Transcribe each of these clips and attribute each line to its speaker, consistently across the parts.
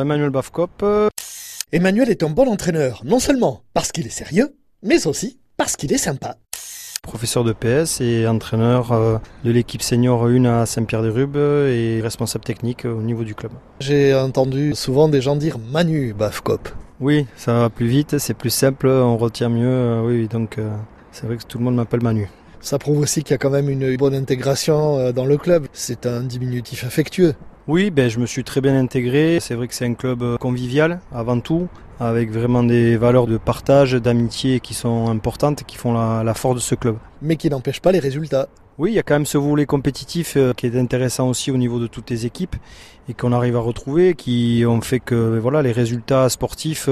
Speaker 1: Emmanuel Bafkop.
Speaker 2: Emmanuel est un bon entraîneur, non seulement parce qu'il est sérieux, mais aussi parce qu'il est sympa.
Speaker 1: Professeur de PS et entraîneur euh, de l'équipe senior 1 à Saint-Pierre-des-Rubes et responsable technique au niveau du club.
Speaker 2: J'ai entendu souvent des gens dire Manu Bafkop.
Speaker 1: Oui, ça va plus vite, c'est plus simple, on retient mieux. euh, Oui, donc euh, c'est vrai que tout le monde m'appelle Manu.
Speaker 2: Ça prouve aussi qu'il y a quand même une bonne intégration euh, dans le club. C'est un diminutif affectueux.
Speaker 1: Oui, ben, je me suis très bien intégré. C'est vrai que c'est un club euh, convivial avant tout, avec vraiment des valeurs de partage, d'amitié qui sont importantes qui font la, la force de ce club.
Speaker 2: Mais qui n'empêche pas les résultats.
Speaker 1: Oui, il y a quand même ce volet compétitif euh, qui est intéressant aussi au niveau de toutes les équipes et qu'on arrive à retrouver, qui ont fait que voilà, les résultats sportifs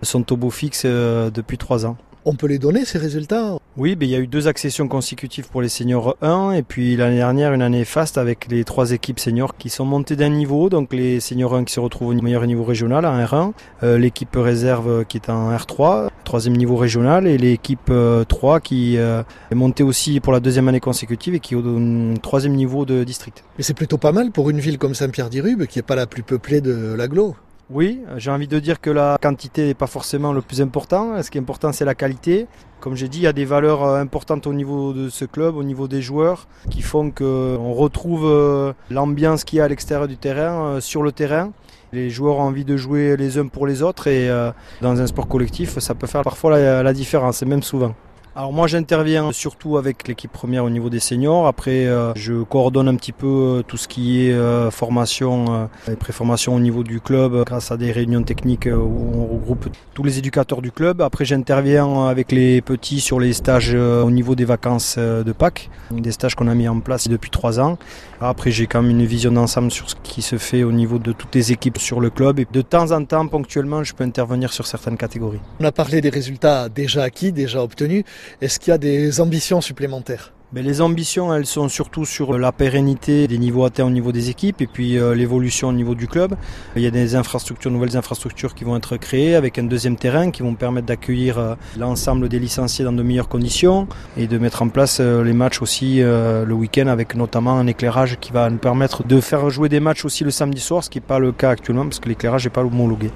Speaker 1: sont au beau fixe depuis trois ans.
Speaker 2: On peut les donner ces résultats
Speaker 1: Oui, ben, il y a eu deux accessions consécutives pour les seniors 1 et puis l'année dernière une année faste avec les trois équipes seniors qui sont montées d'un niveau. Donc les seniors 1 qui se retrouvent au meilleur niveau régional en R1, euh, l'équipe réserve euh, qui est en R3, troisième niveau régional et l'équipe euh, 3 qui euh, est montée aussi pour la deuxième année consécutive et qui est au au troisième niveau de district.
Speaker 2: Mais c'est plutôt pas mal pour une ville comme Saint-Pierre-d'Irube, qui n'est pas la plus peuplée de l'agglo.
Speaker 1: Oui, j'ai envie de dire que la quantité n'est pas forcément le plus important. Ce qui est important, c'est la qualité. Comme j'ai dit, il y a des valeurs euh, importantes au niveau de ce club, au niveau des joueurs, qui font qu'on retrouve euh, l'ambiance qu'il y a à l'extérieur du terrain, euh, sur le terrain. Les joueurs ont envie de jouer les uns pour les autres et euh, dans un sport collectif, ça peut faire parfois la différence, et même souvent. Alors moi j'interviens surtout avec l'équipe première au niveau des seniors. Après euh, je coordonne un petit peu euh, tout ce qui est euh, formation et préformation au niveau du club grâce à des réunions techniques où on regroupe tous les éducateurs du club. Après j'interviens avec les petits sur les stages au niveau des vacances de Pâques, des stages qu'on a mis en place depuis trois ans. Après j'ai quand même une vision d'ensemble sur ce qui se fait au niveau de toutes les équipes sur le club et de temps en temps ponctuellement je peux intervenir sur certaines catégories.
Speaker 2: On a parlé des résultats déjà acquis, déjà obtenus. Est-ce qu'il y a des ambitions supplémentaires?
Speaker 1: Mais les ambitions, elles sont surtout sur la pérennité des niveaux atteints au niveau des équipes et puis euh, l'évolution au niveau du club. Il y a des infrastructures, nouvelles infrastructures qui vont être créées avec un deuxième terrain qui vont permettre d'accueillir euh, l'ensemble des licenciés dans de meilleures conditions et de mettre en place euh, les matchs aussi le week-end avec notamment un éclairage qui va nous permettre de faire jouer des matchs aussi le samedi soir, ce qui n'est pas le cas actuellement parce que l'éclairage n'est pas homologué.